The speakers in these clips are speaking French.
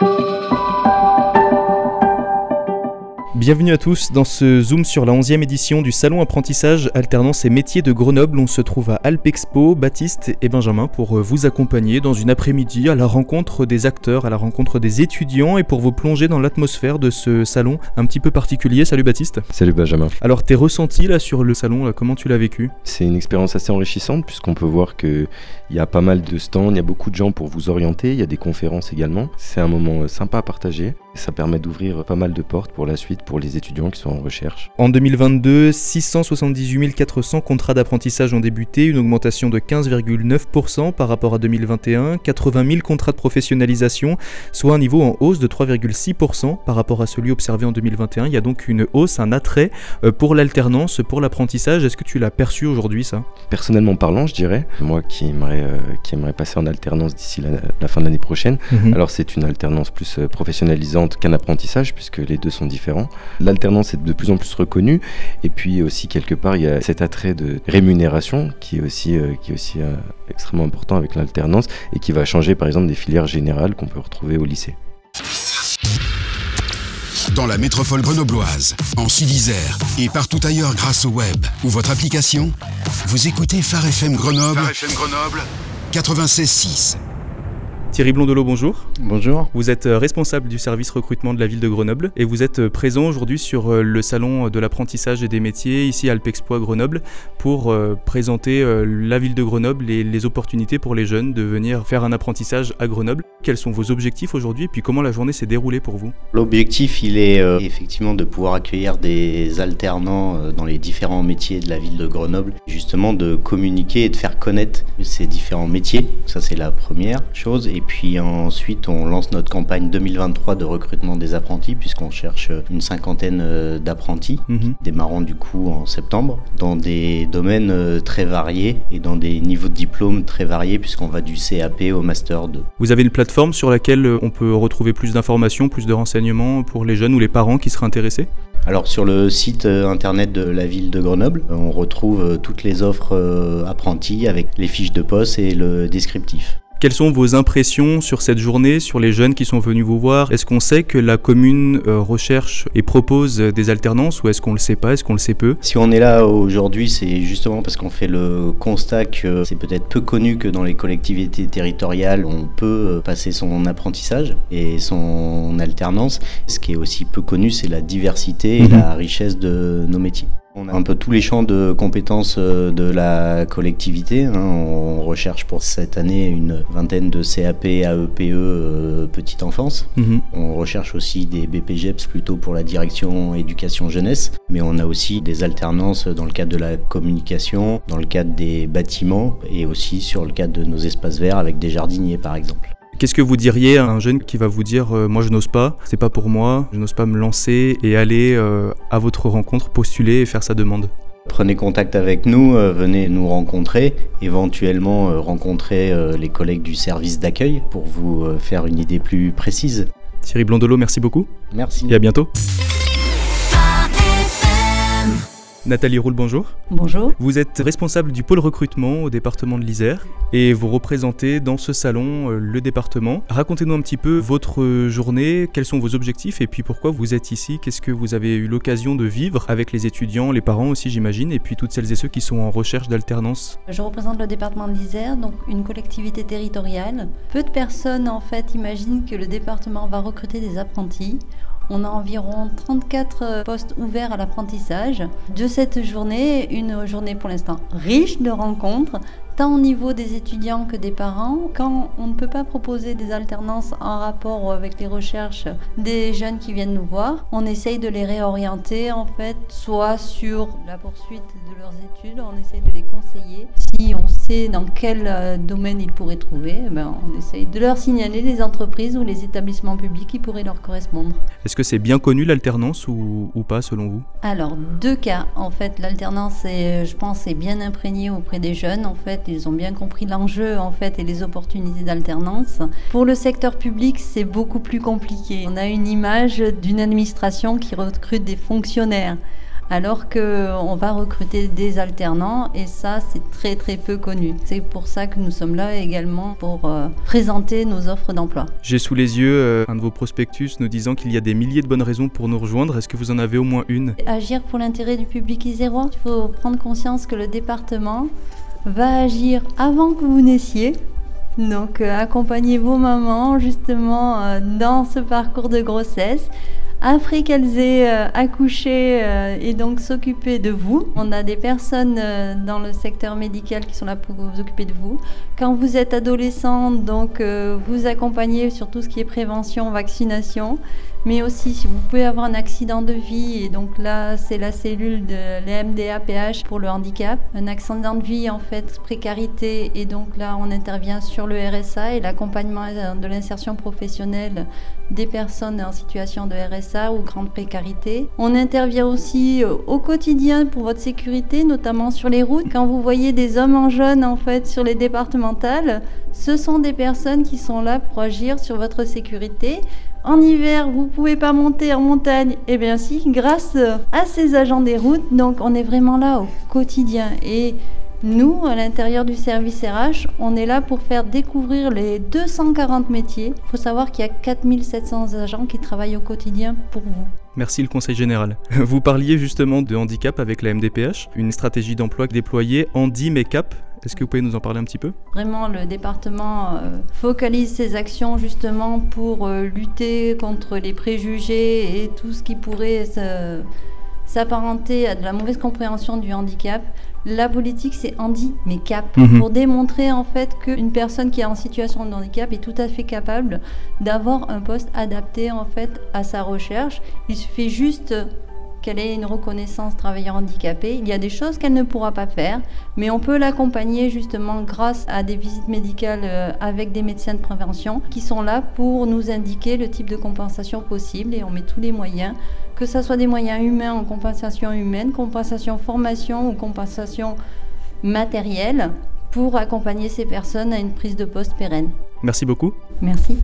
Thank you. Bienvenue à tous dans ce Zoom sur la 11e édition du Salon Apprentissage Alternance et Métiers de Grenoble. On se trouve à Alpexpo, Baptiste et Benjamin pour euh, vous accompagner dans une après-midi à la rencontre des acteurs, à la rencontre des étudiants et pour vous plonger dans l'atmosphère de ce salon un petit peu particulier. Salut Baptiste. Salut Benjamin. Alors tes ressentis là sur le salon, comment tu l'as vécu? C'est une expérience assez enrichissante puisqu'on peut voir qu'il y a pas mal de stands, il y a beaucoup de gens pour vous orienter, il y a des conférences également. C'est un moment euh, sympa à partager. Ça permet d'ouvrir pas mal de portes pour la suite pour les étudiants qui sont en recherche. En 2022, 678 400 contrats d'apprentissage ont débuté, une augmentation de 15,9% par rapport à 2021, 80 000 contrats de professionnalisation, soit un niveau en hausse de 3,6% par rapport à celui observé en 2021. Il y a donc une hausse, un attrait euh, pour l'alternance, pour l'apprentissage. Est-ce que tu l'as perçu aujourd'hui ça? Personnellement parlant, je dirais, moi qui aimerais, euh, qui aimerais passer en alternance d'ici la, fin de l'année prochaine, mhm. alors c'est une alternance plus euh, professionnalisante qu'un apprentissage, puisque les deux sont différents. L'alternance est de plus en plus reconnue, et puis aussi quelque part, il y a cet attrait de rémunération qui est aussi, euh, qui est aussi euh, extrêmement important avec l'alternance, et qui va changer par exemple des filières générales qu'on peut retrouver au lycée. Dans la métropole grenobloise, en Sud-Isère et partout ailleurs grâce au web ou votre application, vous écoutez Phare FM Grenoble, Phare FM Grenoble 96.6. Thierry Blondelot, bonjour. Bonjour. Vous êtes euh, responsable du service recrutement de la ville de Grenoble et vous êtes euh, présent aujourd'hui sur euh, le salon de l'apprentissage et des métiers ici à Alpexpo Grenoble pour présenter la ville de Grenoble et les opportunités pour les jeunes de venir faire un apprentissage à Grenoble. Quels sont vos objectifs aujourd'hui et puis comment la journée s'est déroulée pour vous? L'objectif, il est effectivement de pouvoir accueillir des alternants dans les différents métiers de la ville de Grenoble, justement de communiquer et de faire connaître ces différents métiers. Ça, c'est la première chose. Et puis ensuite, on lance notre campagne 2023 de recrutement des apprentis, puisqu'on cherche une cinquantaine euh, d'apprentis, mhm. démarrant du coup en septembre, dans des domaines euh, très variés et dans des niveaux de diplôme très variés, puisqu'on va du CAP au Master 2. Vous avez une plateforme sur laquelle euh, on peut retrouver plus d'informations, plus de renseignements pour les jeunes ou les parents qui seraient intéressés? Alors sur le site internet de la ville de Grenoble, on retrouve toutes les offres apprentis avec les fiches de poste et le descriptif. Quelles sont vos impressions sur cette journée, sur les jeunes qui sont venus vous voir? Est-ce qu'on sait que la commune euh, recherche et propose des alternances ou est-ce qu'on le sait pas Est-ce qu'on le sait peu? Si on est là aujourd'hui, c'est justement parce qu'on fait le constat que c'est peut-être peu connu que dans les collectivités territoriales, on peut euh, passer son apprentissage et son alternance. Ce qui est aussi peu connu, c'est la diversité et mhm. la richesse de nos métiers. On a un peu tous les champs de compétences euh, de la collectivité. Hein. On recherche pour cette année une vingtaine de CAP, AEPE, euh, petite enfance. Mhm. On recherche aussi des BPGEPS plutôt pour la direction éducation jeunesse. Mais on a aussi des alternances dans le cadre de la communication, dans le cadre des bâtiments et aussi sur le cadre de nos espaces verts avec des jardiniers par exemple. Qu'est-ce que vous diriez à un jeune qui va vous dire euh, moi je n'ose pas, c'est pas pour moi, je n'ose pas me lancer et aller euh, à votre rencontre, postuler et faire sa demande? Prenez contact avec nous, euh, venez nous rencontrer, éventuellement rencontrer les collègues du service d'accueil pour vous faire une idée plus précise. Thierry Blondelot, merci beaucoup. Merci. Et à bientôt. Nathalie Roule, bonjour. Bonjour. Vous êtes responsable du pôle recrutement au département de l'Isère et vous représentez dans ce salon euh, le département. Racontez-nous un petit peu votre journée, quels sont vos objectifs et puis pourquoi vous êtes ici, qu'est-ce que vous avez eu l'occasion de vivre avec les étudiants, les parents aussi j'imagine, et puis toutes celles et ceux qui sont en recherche d'alternance. Je représente le département de l'Isère, donc une collectivité territoriale. Peu de personnes en fait imaginent que le département va recruter des apprentis. On a environ 34 euh, postes ouverts à l'apprentissage. De cette journée, une journée pour l'instant riche de rencontres, tant au niveau des étudiants que des parents. Quand on ne peut pas proposer des alternances en rapport avec les recherches des jeunes qui viennent nous voir, on essaye de les réorienter en fait, soit sur la poursuite de leurs études, on essaye de les conseiller. Si on sait dans quel euh, domaine ils pourraient trouver, eh ben, on essaye de leur signaler les entreprises ou les établissements publics qui pourraient leur correspondre. Est-ce que c'est bien connu l'alternance ou, ou, pas selon vous? Alors, deux cas. En fait, l'alternance, je pense, est bien imprégnée auprès des jeunes. En fait, ils ont bien compris l'enjeu en fait et les opportunités d'alternance. Pour le secteur public, c'est beaucoup plus compliqué. On a une image d'une administration qui recrute des fonctionnaires alors qu'on va recruter des alternants et ça c'est très très peu connu. C'est pour ça que nous sommes là également pour euh, présenter nos offres d'emploi. J'ai sous les yeux euh, un de vos prospectus nous disant qu'il y a des milliers de bonnes raisons pour nous rejoindre. Est-ce que vous en avez au moins une? Agir pour l'intérêt du public isérois? Il faut prendre conscience que le département va agir avant que vous naissiez. Donc euh, accompagnez vos mamans justement dans ce parcours de grossesse après qu'elles aient euh, accouché euh, et donc s'occuper de vous. On a des personnes euh, dans le secteur médical qui sont là pour vous occuper de vous. Quand vous êtes adolescent, donc vous accompagnez sur tout ce qui est prévention, vaccination mais aussi si vous pouvez avoir un accident de vie, et donc là c'est la cellule de l'EMDAPH pour le handicap, un accident de vie en fait précarité, et donc là on intervient sur le RSA et l'accompagnement de l'insertion professionnelle des personnes en situation de RSA ou grande précarité. On intervient aussi euh, au quotidien pour votre sécurité, notamment sur les routes. Quand vous voyez des hommes en jaune en fait sur les départementales, ce sont des personnes qui sont là pour agir sur votre sécurité. En hiver, vous pouvez pas monter en montagne Eh bien si, grâce à ces agents des routes. Donc on est vraiment là au quotidien. Et nous, à l'intérieur du service RH, on est là pour faire découvrir les 240 métiers. Il faut savoir qu'il y a 4700 agents qui travaillent au quotidien pour vous. Merci le Conseil général. Vous parliez justement de handicap avec la MDPH, une stratégie d'emploi déployée Handi Make-up est-ce que vous pouvez nous en parler un petit peu? Vraiment, le département euh, focalise ses actions justement pour euh, lutter contre les préjugés et tout ce qui pourrait s'apparenter à de la mauvaise compréhension du handicap. La politique, c'est handi, mais cap, mhm. pour démontrer en fait qu'une personne qui est en situation de handicap est tout à fait capable d'avoir un poste adapté en fait à sa recherche. Il suffit juste qu'elle ait une reconnaissance travailleur handicapé. Il y a des choses qu'elle ne pourra pas faire, mais on peut l'accompagner justement grâce à des visites médicales euh, avec des médecins de prévention qui sont là pour nous indiquer le type de compensation possible et on met tous les moyens, que ce soit des moyens humains en compensation humaine, compensation formation ou compensation matérielle pour accompagner ces personnes à une prise de poste pérenne. Merci beaucoup. Merci.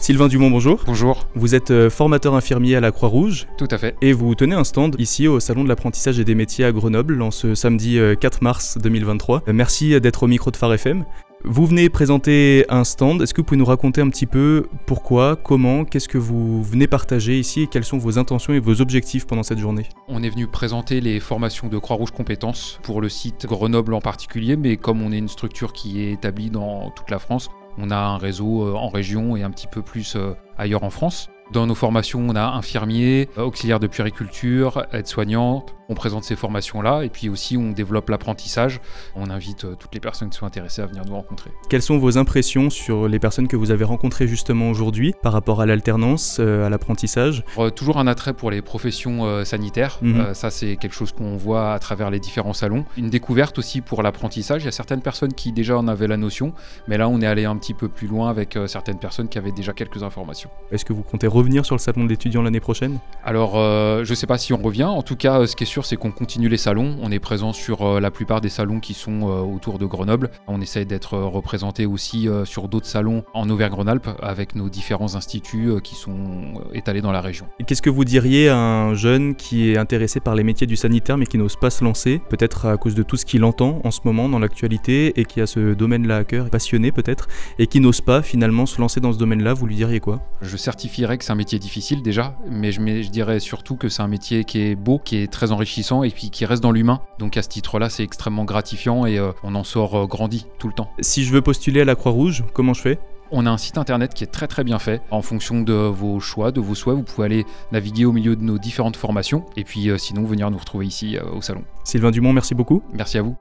Sylvain Dumont, bonjour. Bonjour. Vous êtes euh, formateur infirmier à la Croix-Rouge. Tout à fait. Et vous tenez un stand ici au Salon de l'apprentissage et des métiers à Grenoble en ce samedi 4 euh, mars 2023. Euh, merci d'être au micro de Phare FM. Vous venez présenter un stand. Est-ce que vous pouvez nous raconter un petit peu pourquoi, comment, qu'est-ce que vous venez partager ici et quelles sont vos intentions et vos objectifs pendant cette journée? On est venu présenter les formations de Croix-Rouge Compétences pour le site Grenoble en particulier, mais comme on est une structure qui est établie dans toute la France, on a un réseau euh, en région et un petit peu plus euh, ailleurs en France. Dans nos formations, on a infirmiers, auxiliaires de puériculture, aides-soignantes, on présente ces formations-là et puis aussi on développe l'apprentissage. On invite euh, toutes les personnes qui sont intéressées à venir nous rencontrer. Quelles sont vos impressions sur les personnes que vous avez rencontrées justement aujourd'hui par rapport à l'alternance, euh, à l'apprentissage? Euh, Toujours un attrait pour les professions sanitaires. Mhm. ça, c'est quelque chose qu'on voit à travers les différents salons. Une découverte aussi pour l'apprentissage. Il y a certaines personnes qui déjà en avaient la notion, mais là, on est allé un petit peu plus loin avec certaines personnes qui avaient déjà quelques informations. Est-ce que vous comptez revenir sur le salon de l'étudiant l'année prochaine? Alors, je ne sais pas si on revient. En tout cas, ce qui est sûr, c'est qu'on continue les salons. On est présent sur euh, la plupart des salons qui sont euh, autour de Grenoble. On essaye d'être euh, représenté aussi sur d'autres salons en Auvergne-Rhône-Alpes avec nos différents instituts qui sont étalés dans la région. Qu'est-ce que vous diriez à un jeune qui est intéressé par les métiers du sanitaire mais qui n'ose pas se lancer, peut-être à cause de tout ce qu'il entend en ce moment dans l'actualité et qui a ce domaine-là à cœur, passionné peut-être, et qui n'ose pas finalement se lancer dans ce domaine-là, vous lui diriez quoi? Je certifierais que c'est un métier difficile déjà, mais je, je dirais surtout que c'est un métier qui est beau, qui est très enrichissant et puis qui reste dans l'humain. Donc à ce titre-là, c'est extrêmement gratifiant et euh, on en sort euh, grandi tout le temps. Si je veux postuler à la Croix-Rouge, comment je fais? On a un site internet qui est très très bien fait. En fonction de vos choix, de vos souhaits, vous pouvez aller naviguer au milieu de nos différentes formations et puis euh, sinon venir nous retrouver ici au salon. Sylvain Dumont, merci beaucoup. Merci à vous.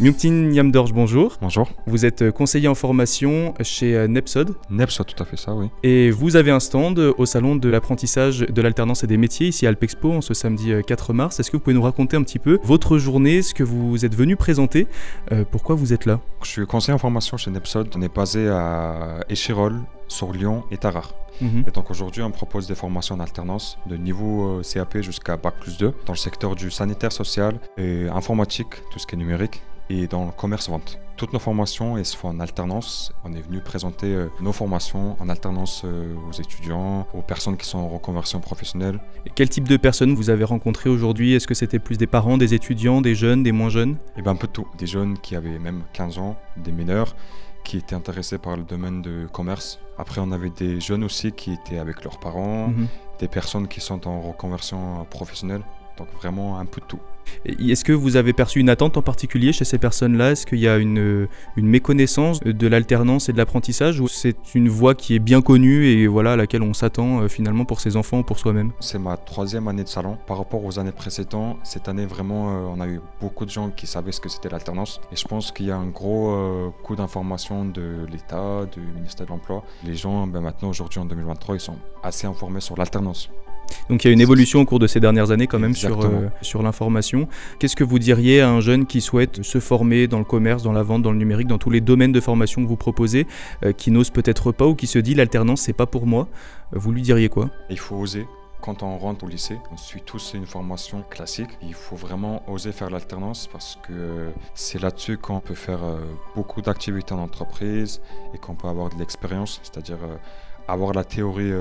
Myungtin Yamdorj, bonjour. Bonjour. Vous êtes euh, conseiller en formation chez euh, Nepsod. Nepsod, tout à fait ça, oui. Et vous avez un stand au salon de l'apprentissage de l'alternance et des métiers ici à Alpexpo en ce samedi 4 euh, mars. Est-ce que vous pouvez nous raconter un petit peu votre journée, ce que vous êtes venu présenter, pourquoi vous êtes là? Je suis conseiller en formation chez Nepsod. On est basé à Échirol, sur Lyon et Tarare. Mhm. Et donc aujourd'hui, on propose des formations en alternance de niveau CAP jusqu'à Bac plus 2 dans le secteur du sanitaire social et informatique, tout ce qui est numérique et dans le commerce-vente. Toutes nos formations elles se font en alternance. On est venu présenter euh, nos formations en alternance euh, aux étudiants, aux personnes qui sont en reconversion professionnelle. Et quel type de personnes vous avez rencontrées aujourd'hui? Est-ce que c'était plus des parents, des étudiants, des jeunes, des moins jeunes? Eh bien un peu de tout. Des jeunes qui avaient même 15 ans, des mineurs qui étaient intéressés par le domaine du commerce. Après, on avait des jeunes aussi qui étaient avec leurs parents, mhm. des personnes qui sont en reconversion professionnelle. Donc vraiment un peu de tout. Est-ce que vous avez perçu une attente en particulier chez ces personnes-là? Est-ce qu'il y a une, méconnaissance de l'alternance et de l'apprentissage ou c'est une voie qui est bien connue et voilà à laquelle on s'attend euh, finalement pour ses enfants ou pour soi-même? C'est ma troisième année de salon. Par rapport aux années précédentes, cette année vraiment euh, on a eu beaucoup de gens qui savaient ce que c'était l'alternance et je pense qu'il y a un gros euh, coup d'information de l'État, du ministère de l'Emploi. Les gens ben, maintenant aujourd'hui en 2023 ils sont assez informés sur l'alternance. Donc il y a une évolution au cours de ces dernières années quand même sur, euh, sur l'information. Qu'est-ce que vous diriez à un jeune qui souhaite se former dans le commerce, dans la vente, dans le numérique, dans tous les domaines de formation que vous proposez, euh, qui n'ose peut-être pas ou qui se dit l'alternance c'est pas pour moi? Vous lui diriez quoi? Il faut oser. Quand on rentre au lycée, on suit tous une formation classique. Il faut vraiment oser faire l'alternance parce que c'est là-dessus qu'on peut faire euh, beaucoup d'activités en entreprise et qu'on peut avoir de l'expérience, c'est-à-dire avoir la théorie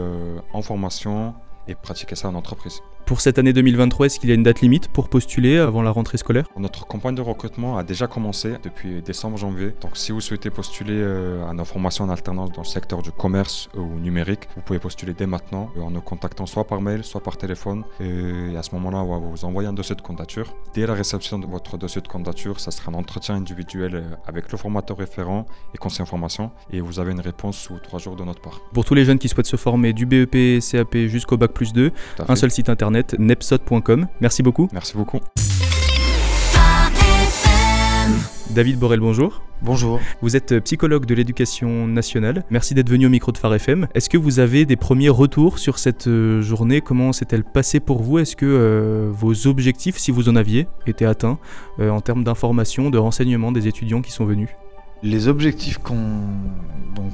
en formation, et pratiquer ça en entreprise. Pour cette année 2023, est-ce qu'il y a une date limite pour postuler avant la rentrée scolaire? Notre campagne de recrutement a déjà commencé depuis décembre-janvier. Donc si vous souhaitez postuler euh, à nos formations en alternance dans le secteur du commerce ou numérique, vous pouvez postuler dès maintenant euh, en nous contactant soit par mail, soit par téléphone. Et à ce moment-là, on va vous envoyer un dossier de candidature. Dès la réception de votre dossier de candidature, ça sera un entretien individuel euh, avec le formateur référent et conseiller en formation. Et vous avez une réponse sous trois jours de notre part. Pour tous les jeunes qui souhaitent se former du BEP, CAP jusqu'au Bac plus 2, un seul site internet nepsot.com. Merci beaucoup. Merci beaucoup. David Borel, bonjour. Bonjour. Vous êtes psychologue de l'éducation nationale. Merci d'être venu au micro de Phare FM. Est-ce que vous avez des premiers retours sur cette euh, journée? Comment s'est-elle passée pour vous? Est-ce que euh, vos objectifs, si vous en aviez, étaient atteints euh, en termes d'information, de renseignement des étudiants qui sont venus? Les objectifs qu'on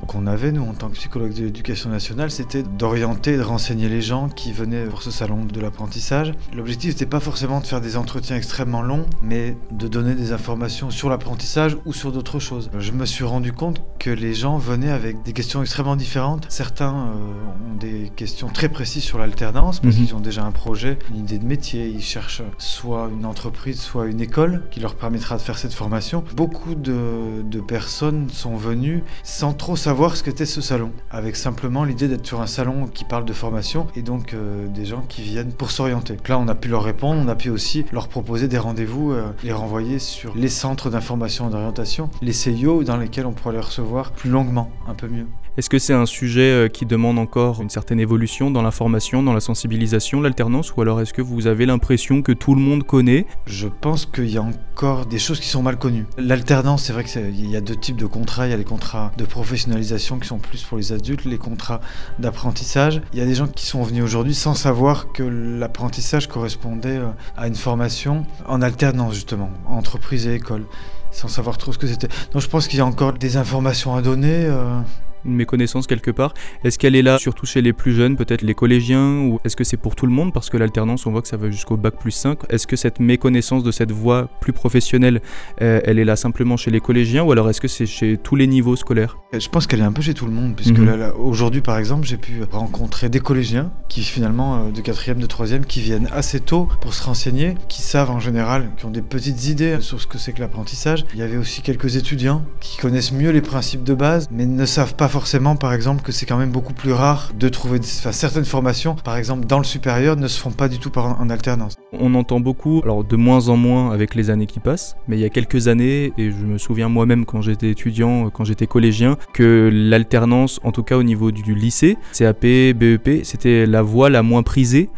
qu'on avait, nous, en tant que psychologue de l'éducation nationale, c'était d'orienter et de renseigner les gens qui venaient pour ce salon de l'apprentissage. L'objectif n'était pas forcément de faire des entretiens extrêmement longs, mais de donner des informations sur l'apprentissage ou sur d'autres choses. Je me suis rendu compte que les gens venaient avec des questions extrêmement différentes. Certains euh, ont des questions très précises sur l'alternance, parce mhm. qu'ils ont déjà un projet, une idée de métier, ils cherchent soit une entreprise, soit une école qui leur permettra de faire cette formation. Beaucoup de, de personnes personnes sont venues sans trop savoir ce qu'était ce salon, avec simplement l'idée d'être sur un salon qui parle de formation et donc euh, des gens qui viennent pour s'orienter. Là, on a pu leur répondre, on a pu aussi leur proposer des rendez-vous, euh, les renvoyer sur les centres d'information et d'orientation, les CIO dans lesquels on pourrait les recevoir plus longuement, un peu mieux. Est-ce que c'est un sujet euh, qui demande encore une certaine évolution dans l'information, dans la sensibilisation, l'alternance, ou alors est-ce que vous avez l'impression que tout le monde connaît? Je pense qu'il y a encore des choses qui sont mal connues. L'alternance, c'est vrai qu'il y a deux types de contrats. Il y a les contrats de professionnalisation qui sont plus pour les adultes, les contrats d'apprentissage. Il y a des gens qui sont venus aujourd'hui sans savoir que l'apprentissage correspondait euh, à une formation en alternance justement, entreprise et école sans savoir trop ce que c'était. Donc je pense qu'il y a encore des informations à donner. Euh, une méconnaissance quelque part. Est-ce qu'elle est là surtout chez les plus jeunes, peut-être les collégiens, ou est-ce que c'est pour tout le monde? Parce que l'alternance, on voit que ça va jusqu'au bac plus 5. Est-ce que cette méconnaissance de cette voie plus professionnelle, euh, elle est là simplement chez les collégiens, ou alors est-ce que c'est chez tous les niveaux scolaires? Je pense qu'elle est un peu chez tout le monde, puisque mhm. aujourd'hui, par exemple, j'ai pu rencontrer des collégiens qui finalement, euh, de 4e, de 3e, qui viennent assez tôt pour se renseigner, qui savent en général, qui ont des petites idées sur ce que c'est que l'apprentissage. Il y avait aussi quelques étudiants qui connaissent mieux les principes de base, mais ne savent pas forcément, par exemple, que c'est quand même beaucoup plus rare de trouver certaines formations, par exemple dans le supérieur, ne se font pas du tout par, en alternance. On entend beaucoup, alors de moins en moins avec les années qui passent, mais il y a quelques années, et je me souviens moi-même quand j'étais étudiant, quand j'étais collégien, que l'alternance, en tout cas au niveau du lycée, CAP, BEP, c'était la voie la moins prisée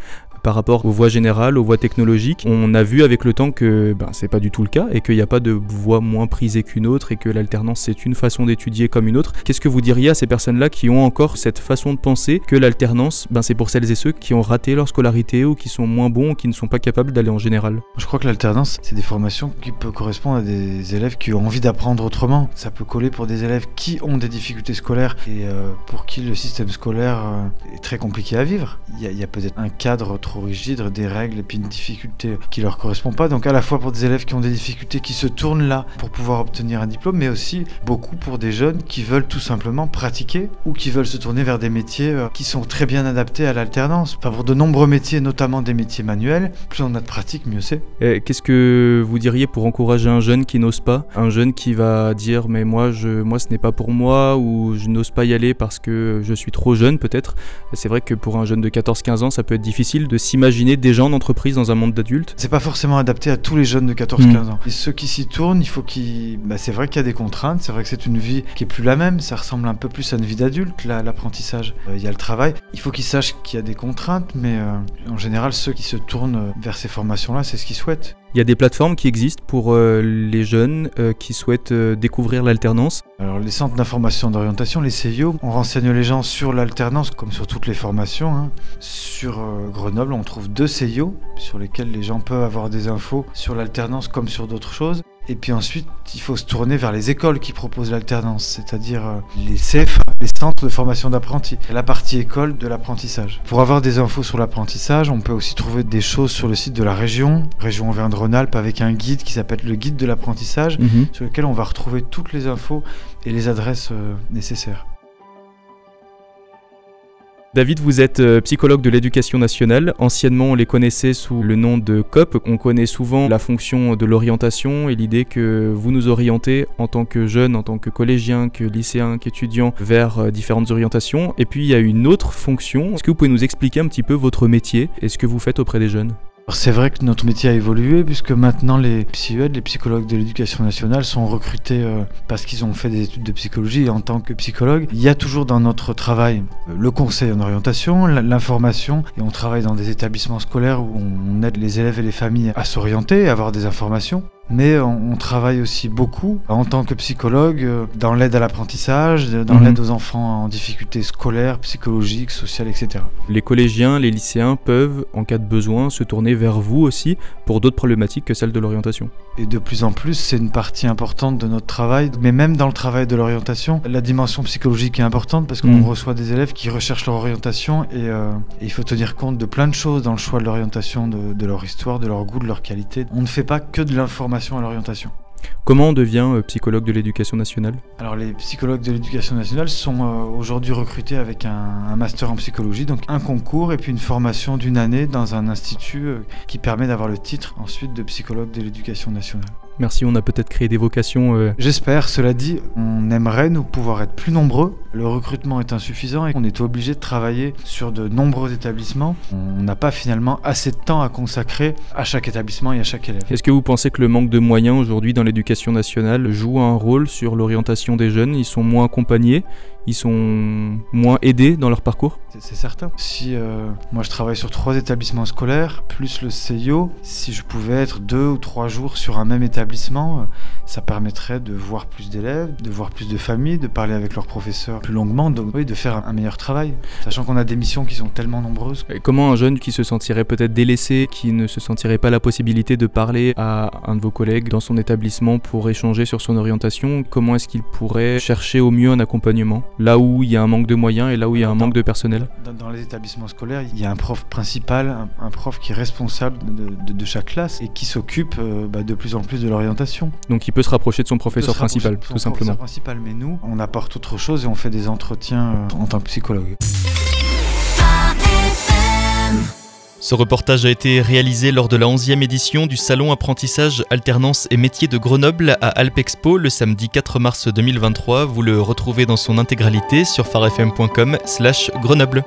par rapport aux voies générales, aux voies technologiques. On a vu avec le temps que ben, c'est pas du tout le cas et qu'il n'y a pas de voie moins prisée qu'une autre et que l'alternance c'est une façon d'étudier comme une autre. Qu'est-ce que vous diriez à ces personnes-là qui ont encore cette façon de penser que l'alternance, ben, c'est pour celles et ceux qui ont raté leur scolarité ou qui sont moins bons ou qui ne sont pas capables d'aller en général? Je crois que l'alternance, c'est des formations qui peuvent correspondre à des élèves qui ont envie d'apprendre autrement. Ça peut coller pour des élèves qui ont des difficultés scolaires et euh, pour qui le système scolaire euh, est très compliqué à vivre. Il y a, a peut-être un cadre trop rigide, des règles et puis une difficulté qui leur correspond pas. Donc à la fois pour des élèves qui ont des difficultés, qui se tournent là pour pouvoir obtenir un diplôme, mais aussi beaucoup pour des jeunes qui veulent tout simplement pratiquer ou qui veulent se tourner vers des métiers euh, qui sont très bien adaptés à l'alternance. Enfin, pour de nombreux métiers, notamment des métiers manuels, plus on a de pratique, mieux c'est. Qu'est-ce que vous diriez pour encourager un jeune qui n'ose pas? Un jeune qui va dire mais moi, je, moi ce n'est pas pour moi ou je n'ose pas y aller parce que je suis trop jeune peut-être? C'est vrai que pour un jeune de 14-15 ans, ça peut être difficile de s'imaginer déjà en entreprise dans un monde d'adultes. C'est pas forcément adapté à tous les jeunes de 14-15 hmm. ans. Et ceux qui s'y tournent, il faut qu'ils... Bah, c'est vrai qu'il y a des contraintes, c'est vrai que c'est une vie qui est plus la même, ça ressemble un peu plus à une vie d'adulte, l'apprentissage. Euh, il y a le travail. Il faut qu'ils sachent qu'il y a des contraintes, mais euh, en général, ceux qui se tournent vers ces formations-là, c'est ce qu'ils souhaitent. Il y a des plateformes qui existent pour euh, les jeunes euh, qui souhaitent euh, découvrir l'alternance. Alors les centres d'information d'orientation, les CIO, on renseigne les gens sur l'alternance comme sur toutes les formations. Hein. Sur Grenoble, on trouve deux CIO sur lesquels les gens peuvent avoir des infos sur l'alternance comme sur d'autres choses. Et puis ensuite, il faut se tourner vers les écoles qui proposent l'alternance, c'est-à-dire les CFA, les centres de formation d'apprentis, la partie école de l'apprentissage. Pour avoir des infos sur l'apprentissage, on peut aussi trouver des choses sur le site de la région, région Auvergne-Rhône-Alpes, avec un guide qui s'appelle le guide de l'apprentissage, mhm. sur lequel on va retrouver toutes les infos et les adresses euh, nécessaires. David, vous êtes euh, psychologue de l'éducation nationale. Anciennement, on les connaissait sous le nom de COP. On connaît souvent la fonction de l'orientation et l'idée que vous nous orientez en tant que jeune, en tant que collégien, que lycéen, qu'étudiant vers euh, différentes orientations. Et puis, il y a une autre fonction. Est-ce que vous pouvez nous expliquer un petit peu votre métier et ce que vous faites auprès des jeunes? C'est vrai que notre métier a évolué puisque maintenant les psychologues, les psychologues de l'éducation nationale sont recrutés euh, parce qu'ils ont fait des études de psychologie. Et en tant que psychologue, il y a toujours dans notre travail euh, le conseil en orientation, l'information. Et on travaille dans des établissements scolaires où on aide les élèves et les familles à s'orienter, à avoir des informations mais on, travaille aussi beaucoup en tant que psychologue euh, dans l'aide à l'apprentissage, dans mhm. l'aide aux enfants en difficulté scolaire, psychologique, sociale, etc. Les collégiens, les lycéens peuvent, en cas de besoin, se tourner vers vous aussi pour d'autres problématiques que celles de l'orientation. Et de plus en plus, c'est une partie importante de notre travail, mais même dans le travail de l'orientation, la dimension psychologique est importante parce qu'on mhm. reçoit des élèves qui recherchent leur orientation euh, et, il faut tenir compte de plein de choses dans le choix de l'orientation, de, de leur histoire, de leur goût, de leur qualité. On ne fait pas que de l'information à l'orientation. Comment on devient euh, psychologue de l'éducation nationale? Alors les psychologues de l'éducation nationale sont euh, aujourd'hui recrutés avec un, master en psychologie, donc un concours et puis une formation d'une année dans un institut euh, qui permet d'avoir le titre ensuite de psychologue de l'éducation nationale. Merci, on a peut-être créé des vocations. Euh, J'espère, cela dit, on aimerait nous pouvoir être plus nombreux. Le recrutement est insuffisant et on est obligé de travailler sur de nombreux établissements. On n'a pas finalement assez de temps à consacrer à chaque établissement et à chaque élève. Est-ce que vous pensez que le manque de moyens aujourd'hui dans l'éducation nationale joue un rôle sur l'orientation des jeunes? Ils sont moins accompagnés ils sont moins aidés dans leur parcours C'est certain. Si euh, moi je travaille sur trois établissements scolaires, plus le CIO, si je pouvais être deux ou trois jours sur un même établissement, euh, ça permettrait de voir plus d'élèves, de voir plus de familles, de parler avec leurs professeurs plus longuement, donc oui, de faire un meilleur travail, sachant qu'on a des missions qui sont tellement nombreuses. Et comment un jeune qui se sentirait peut-être délaissé, qui ne se sentirait pas la possibilité de parler à un de vos collègues dans son établissement pour échanger sur son orientation, comment est-ce qu'il pourrait chercher au mieux un accompagnement? Là où il y a un manque de moyens et là où il y a un manque de personnel dans, les établissements scolaires, il y a un prof principal, un, prof qui est responsable de, chaque classe et qui s'occupe euh, bah, de plus en plus de l'orientation. Donc il peut se rapprocher de son professeur principal, tout simplement. principal, mais nous, on apporte autre chose et on fait des entretiens euh, en tant que psychologue. Ce reportage a été réalisé lors de la 11e édition du Salon Apprentissage, Alternance et Métiers de Grenoble à Alpexpo le samedi 4 mars 2023. Vous le retrouvez dans son intégralité sur farfm.com/grenoble.